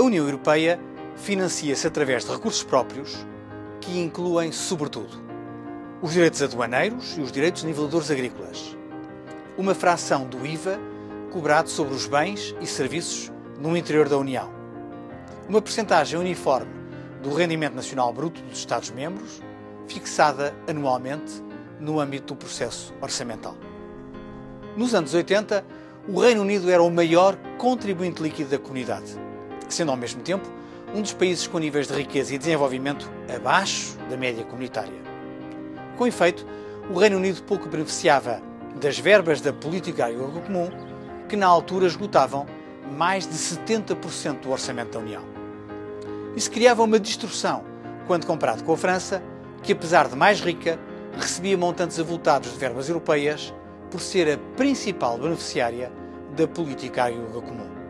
União Europeia financia-se através de recursos próprios que incluem, sobretudo, os direitos aduaneiros e os direitos de niveladores agrícolas, uma fração do IVA cobrado sobre os bens e serviços no interior da União, uma percentagem uniforme do rendimento nacional bruto dos Estados-membros, fixada anualmente no âmbito do processo orçamental. Nos anos 80, o Reino Unido era o maior contribuinte líquido da comunidade, sendo ao mesmo tempo um dos países com níveis de riqueza e desenvolvimento abaixo da média comunitária. Com efeito, o Reino Unido pouco beneficiava das verbas da política agrícola comum, que na altura esgotavam mais de 70% do orçamento da União. Isso criava uma distorção quando comparado com a França, que apesar de mais rica, recebia montantes avultados de verbas europeias por ser a principal beneficiária da política agrícola comum.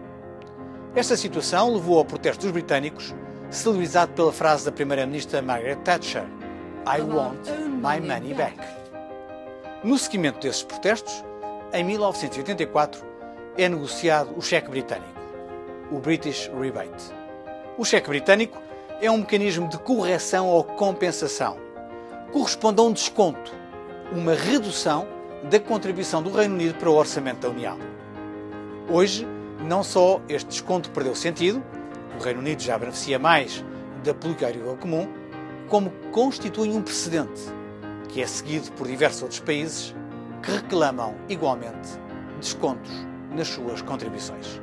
Esta situação levou ao protesto dos britânicos, celebrizado pela frase da primeira-ministra Margaret Thatcher: I want my money back. No seguimento desses protestos, em 1984, é negociado o cheque britânico, o British Rebate. O cheque britânico é um mecanismo de correção ou compensação. Corresponde a um desconto, uma redução da contribuição do Reino Unido para o orçamento da União. Hoje, não só este desconto perdeu sentido, o Reino Unido já beneficia mais da política agrícola comum, como constitui um precedente, que é seguido por diversos outros países que reclamam igualmente descontos nas suas contribuições.